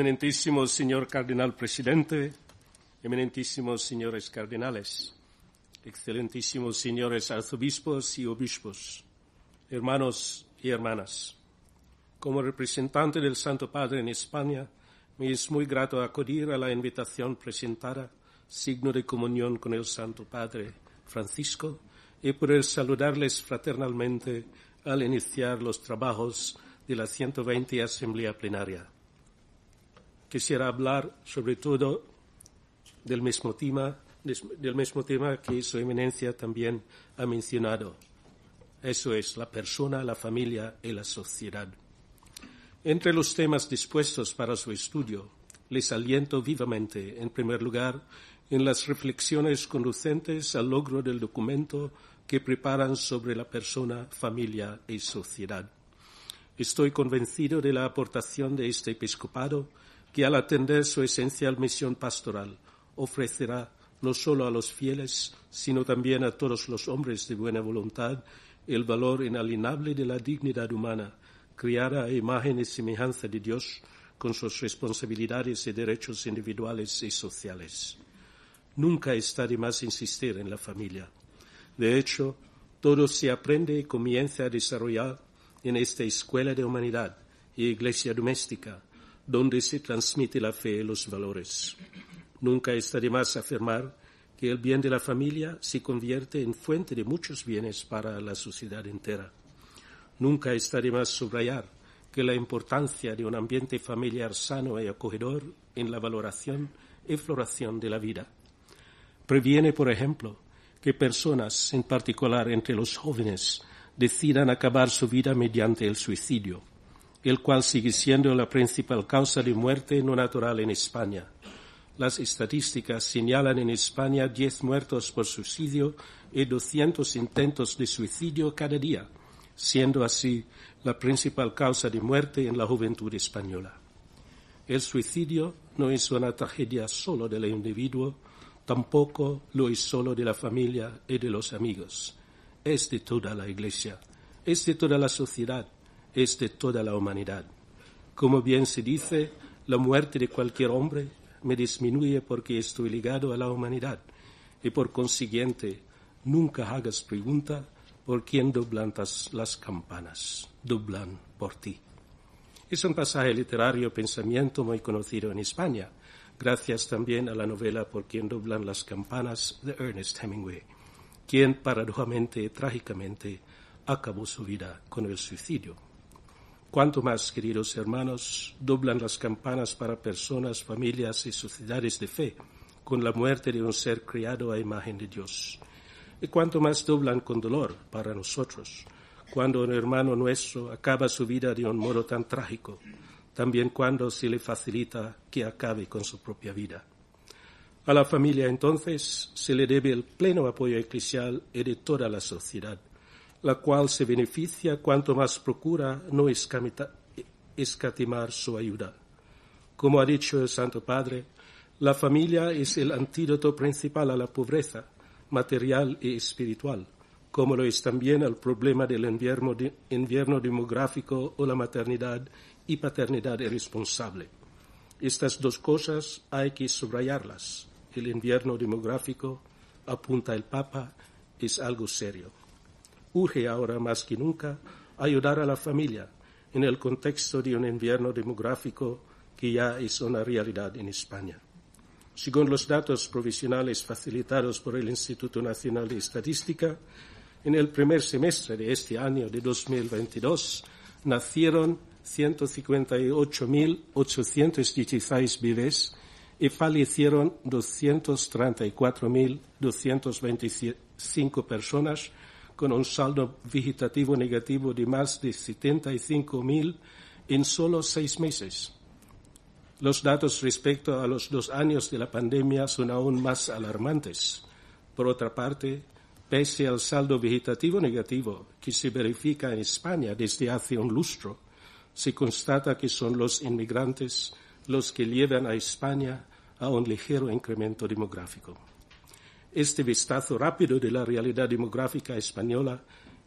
Eminentísimo señor cardenal presidente, eminentísimos señores cardenales, excelentísimos señores arzobispos y obispos, hermanos y hermanas. Como representante del Santo Padre en España, me es muy grato acudir a la invitación presentada, signo de comunión con el Santo Padre Francisco, y poder saludarles fraternalmente al iniciar los trabajos de la 120 Asamblea Plenaria. Quisiera hablar sobre todo del mismo tema, del mismo tema que su eminencia también ha mencionado. Eso es la persona, la familia y la sociedad. Entre los temas dispuestos para su estudio, les aliento vivamente, en primer lugar, en las reflexiones conducentes al logro del documento que preparan sobre la persona, familia y sociedad. Estoy convencido de la aportación de este episcopado que al atender su esencial misión pastoral ofrecerá no solo a los fieles, sino también a todos los hombres de buena voluntad el valor inalienable de la dignidad humana, criada a imagen y semejanza de Dios con sus responsabilidades y derechos individuales y sociales. Nunca está de más insistir en la familia. De hecho, todo se aprende y comienza a desarrollar en esta escuela de humanidad y iglesia doméstica, donde se transmite la fe y los valores. Nunca está de más afirmar que el bien de la familia se convierte en fuente de muchos bienes para la sociedad entera. Nunca está de más subrayar que la importancia de un ambiente familiar sano y acogedor en la valoración y floración de la vida. Previene, por ejemplo, que personas, en particular entre los jóvenes, decidan acabar su vida mediante el suicidio el cual sigue siendo la principal causa de muerte no natural en España. Las estadísticas señalan en España 10 muertos por suicidio y 200 intentos de suicidio cada día, siendo así la principal causa de muerte en la juventud española. El suicidio no es una tragedia solo del individuo, tampoco lo es solo de la familia y de los amigos. Es de toda la Iglesia, es de toda la sociedad, es de toda la humanidad. Como bien se dice, la muerte de cualquier hombre me disminuye porque estoy ligado a la humanidad y por consiguiente nunca hagas pregunta por quién doblan las campanas, doblan por ti. Es un pasaje literario pensamiento muy conocido en España, gracias también a la novela Por quién doblan las campanas de Ernest Hemingway, quien paradójicamente y trágicamente acabó su vida con el suicidio. Cuanto más, queridos hermanos, doblan las campanas para personas, familias y sociedades de fe con la muerte de un ser criado a imagen de Dios. Y cuanto más doblan con dolor para nosotros cuando un hermano nuestro acaba su vida de un modo tan trágico, también cuando se le facilita que acabe con su propia vida. A la familia entonces se le debe el pleno apoyo eclesial y de toda la sociedad la cual se beneficia cuanto más procura no escatimar su ayuda. Como ha dicho el Santo Padre, la familia es el antídoto principal a la pobreza material y espiritual, como lo es también el problema del invierno, invierno demográfico o la maternidad y paternidad irresponsable. Estas dos cosas hay que subrayarlas. El invierno demográfico, apunta el Papa, es algo serio urge ahora más que nunca ayudar a la familia en el contexto de un invierno demográfico que ya es una realidad en España. Según los datos provisionales facilitados por el Instituto Nacional de Estadística, en el primer semestre de este año de 2022 nacieron 158.816 bebés y fallecieron 234.225 personas con un saldo vegetativo negativo de más de 75.000 en solo seis meses. Los datos respecto a los dos años de la pandemia son aún más alarmantes. Por otra parte, pese al saldo vegetativo negativo que se verifica en España desde hace un lustro, se constata que son los inmigrantes los que llevan a España a un ligero incremento demográfico. Este vistazo rápido de la realidad demográfica española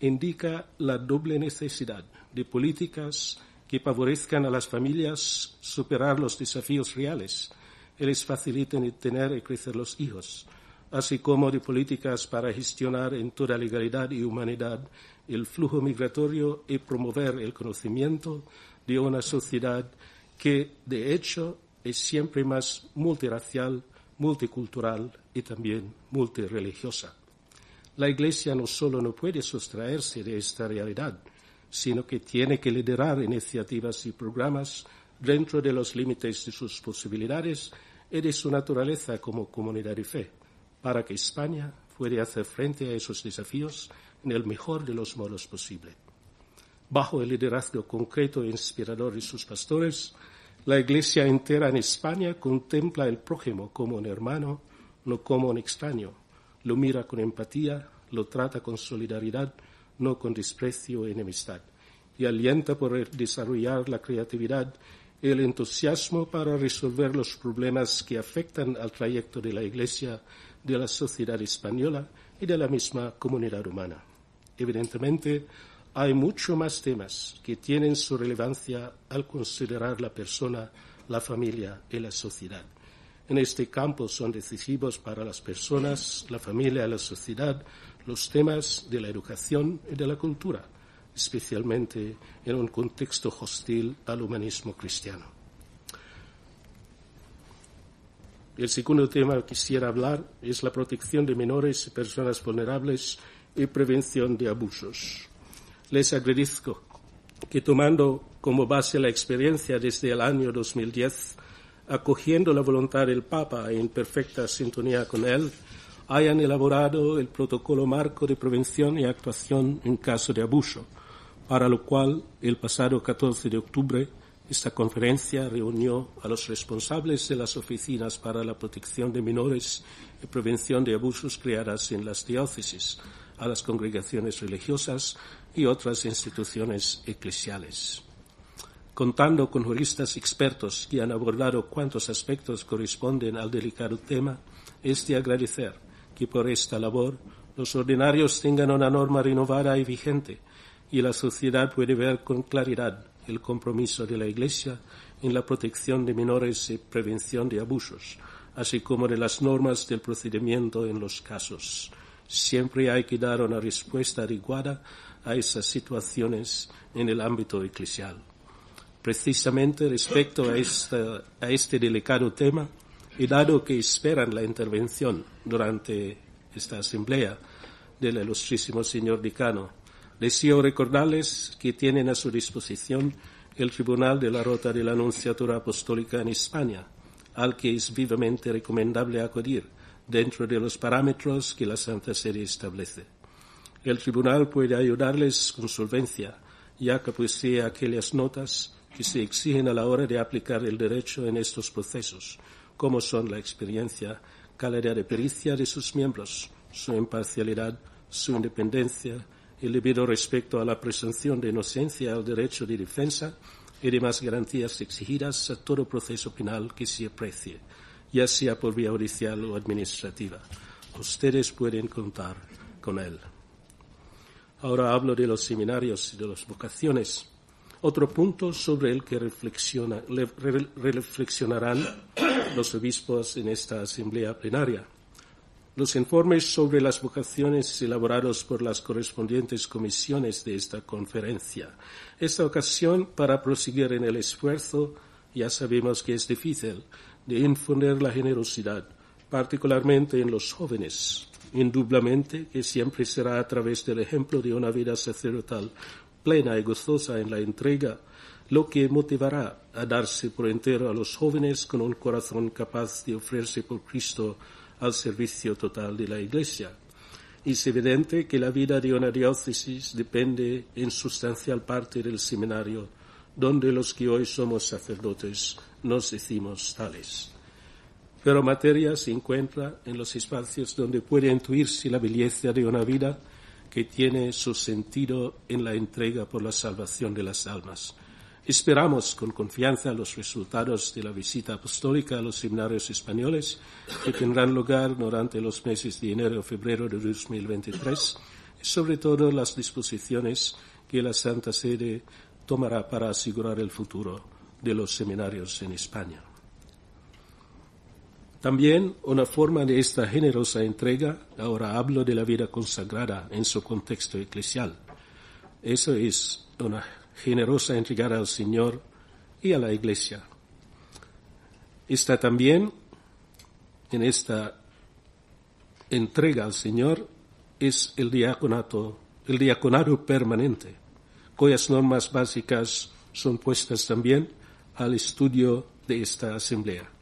indica la doble necesidad de políticas que favorezcan a las familias superar los desafíos reales y les faciliten tener y crecer los hijos, así como de políticas para gestionar en toda legalidad y humanidad el flujo migratorio y promover el conocimiento de una sociedad que, de hecho, es siempre más multiracial, multicultural y también multireligiosa. La Iglesia no solo no puede sustraerse de esta realidad, sino que tiene que liderar iniciativas y programas dentro de los límites de sus posibilidades y de su naturaleza como comunidad de fe, para que España pueda hacer frente a esos desafíos en el mejor de los modos posible. Bajo el liderazgo concreto e inspirador de sus pastores, la Iglesia entera en España contempla al prójimo como un hermano, no como un extraño. Lo mira con empatía, lo trata con solidaridad, no con desprecio e enemistad. Y alienta por desarrollar la creatividad y el entusiasmo para resolver los problemas que afectan al trayecto de la Iglesia, de la sociedad española y de la misma comunidad humana. Evidentemente, hay muchos más temas que tienen su relevancia al considerar la persona, la familia y la sociedad. En este campo son decisivos para las personas, la familia la sociedad los temas de la educación y de la cultura, especialmente en un contexto hostil al humanismo cristiano. El segundo tema que quisiera hablar es la protección de menores y personas vulnerables y prevención de abusos les agradezco que tomando como base la experiencia desde el año 2010, acogiendo la voluntad del Papa en perfecta sintonía con él, hayan elaborado el protocolo marco de prevención y actuación en caso de abuso, para lo cual el pasado 14 de octubre esta conferencia reunió a los responsables de las oficinas para la protección de menores y prevención de abusos creadas en las diócesis, a las congregaciones religiosas y otras instituciones eclesiales. Contando con juristas expertos que han abordado cuantos aspectos corresponden al delicado tema, es de agradecer que por esta labor los ordinarios tengan una norma renovada y vigente y la sociedad puede ver con claridad el compromiso de la Iglesia en la protección de menores y prevención de abusos, así como de las normas del procedimiento en los casos. Siempre hay que dar una respuesta adecuada a esas situaciones en el ámbito eclesial. Precisamente respecto a, a este delicado tema, y dado que esperan la intervención durante esta asamblea del ilustrísimo señor decano, deseo recordarles que tienen a su disposición el Tribunal de la Rota de la Anunciatura Apostólica en España, al que es vivamente recomendable acudir dentro de los parámetros que la Santa Sede establece. El tribunal puede ayudarles con solvencia, ya que posee aquellas notas que se exigen a la hora de aplicar el derecho en estos procesos, como son la experiencia, calidad de pericia de sus miembros, su imparcialidad, su independencia, el debido respeto a la presunción de inocencia, al derecho de defensa y demás garantías exigidas a todo proceso penal que se aprecie ya sea por vía judicial o administrativa. Ustedes pueden contar con él. Ahora hablo de los seminarios y de las vocaciones. Otro punto sobre el que reflexionarán los obispos en esta asamblea plenaria. Los informes sobre las vocaciones elaborados por las correspondientes comisiones de esta conferencia. Esta ocasión para proseguir en el esfuerzo, ya sabemos que es difícil, de infundir la generosidad, particularmente en los jóvenes, indudablemente que siempre será a través del ejemplo de una vida sacerdotal plena y gozosa en la entrega, lo que motivará a darse por entero a los jóvenes con un corazón capaz de ofrecerse por Cristo al servicio total de la Iglesia. Es evidente que la vida de una diócesis depende en sustancial parte del seminario, donde los que hoy somos sacerdotes nos decimos tales. Pero materia se encuentra en los espacios donde puede intuirse la belleza de una vida que tiene su sentido en la entrega por la salvación de las almas. Esperamos con confianza los resultados de la visita apostólica a los seminarios españoles que tendrán lugar durante los meses de enero y febrero de 2023 y sobre todo las disposiciones que la Santa Sede tomará para asegurar el futuro de los seminarios en España. También una forma de esta generosa entrega, ahora hablo de la vida consagrada en su contexto eclesial. Eso es una generosa entrega al Señor y a la Iglesia. Está también en esta entrega al Señor es el diaconato, el diaconado permanente, cuyas normas básicas son puestas también al estudio de esta asamblea.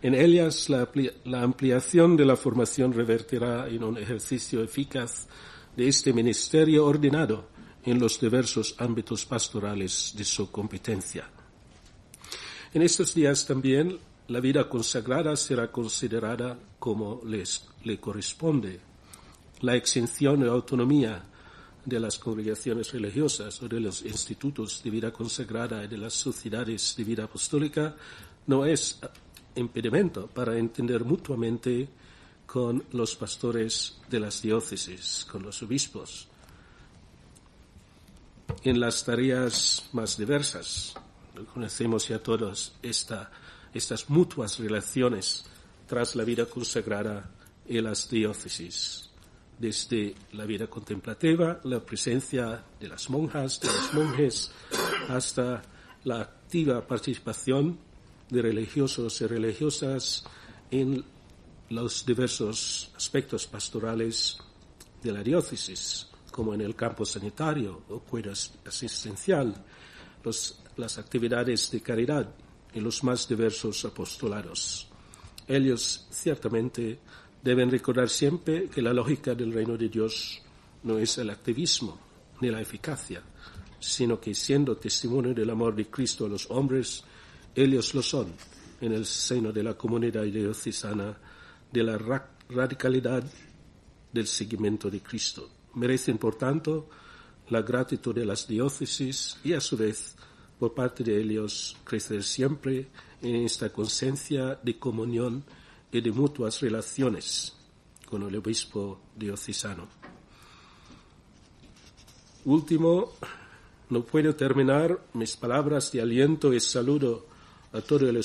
En ellas la, ampliación de la formación revertirá en un ejercicio eficaz de este ministerio ordenado en los diversos ámbitos pastorales de su competencia. En estos días también la vida consagrada será considerada como les, le corresponde. La exención y autonomía de las congregaciones religiosas o de los institutos de vida consagrada y de las sociedades de vida apostólica no es impedimento para entender mutuamente con los pastores de las diócesis, con los obispos, en las tareas más diversas. Conocemos ya todos esta estas mutuas relaciones tras la vida consagrada en las diócesis, desde la vida contemplativa, la presencia de las monjas, de los monjes, hasta la activa participación de religiosos y religiosas en los diversos aspectos pastorales de la diócesis, como en el campo sanitario o cuidado asistencial, las actividades de caridad, en los más diversos apostolados. Ellos ciertamente deben recordar siempre que la lógica del reino de Dios no es el activismo ni la eficacia, sino que siendo testimonio del amor de Cristo a los hombres, ellos lo son en el seno de la comunidad diocesana de la radicalidad del seguimiento de Cristo. Merecen, por tanto, la gratitud de las diócesis y, a su vez, por parte de ellos crecer siempre en esta conciencia de comunión y de mutuas relaciones con el obispo diocesano. Último, no puedo terminar mis palabras de aliento y saludo a todo el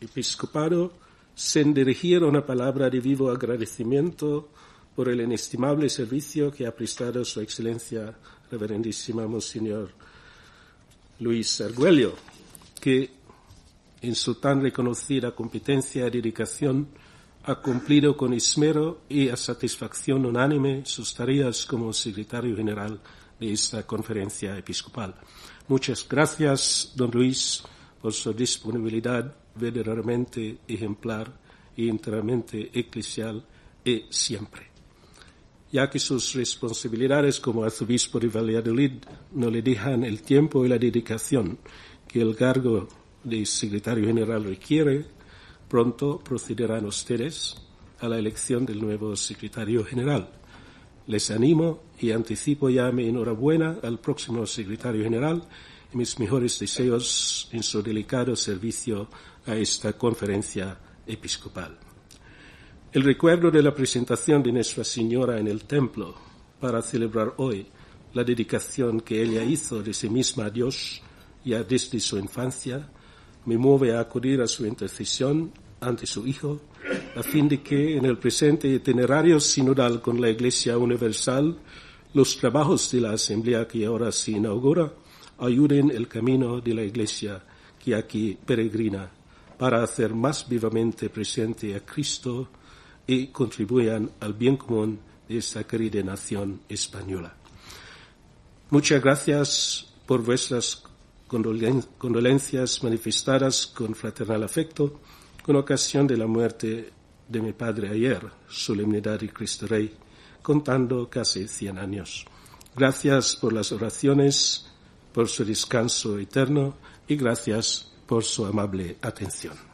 episcopado sin dirigir una palabra de vivo agradecimiento por el inestimable servicio que ha prestado su excelencia, reverendísima Monseñor Luis Argüello, que en su tan reconocida competencia y dedicación ha cumplido con esmero y a satisfacción unánime sus tareas como secretario general de esta conferencia episcopal. Muchas gracias, don Luis, por su disponibilidad verdaderamente ejemplar y enteramente eclesial y siempre ya que sus responsabilidades como arzobispo de Valladolid no le dejan el tiempo y la dedicación que el cargo de secretario general requiere, pronto procederán ustedes a la elección del nuevo secretario general. Les animo y anticipo ya mi enhorabuena al próximo secretario general mis mejores deseos en su delicado servicio a esta conferencia episcopal. El recuerdo de la presentación de Nuestra Señora en el templo para celebrar hoy la dedicación que ella hizo de sí misma a Dios ya desde su infancia me mueve a acudir a su intercesión ante su Hijo a fin de que en el presente itinerario sinodal con la Iglesia Universal los trabajos de la Asamblea que ahora se inaugura ayuden el camino de la Iglesia que aquí peregrina para hacer más vivamente presente a Cristo y contribuyan al bien común de esta querida nación española. Muchas gracias por vuestras condolencias manifestadas con fraternal afecto con ocasión de la muerte de mi padre ayer, solemnidad de Cristo Rey, contando casi cien años. Gracias por las oraciones, por su descanso eterno y gracias por su amable atención.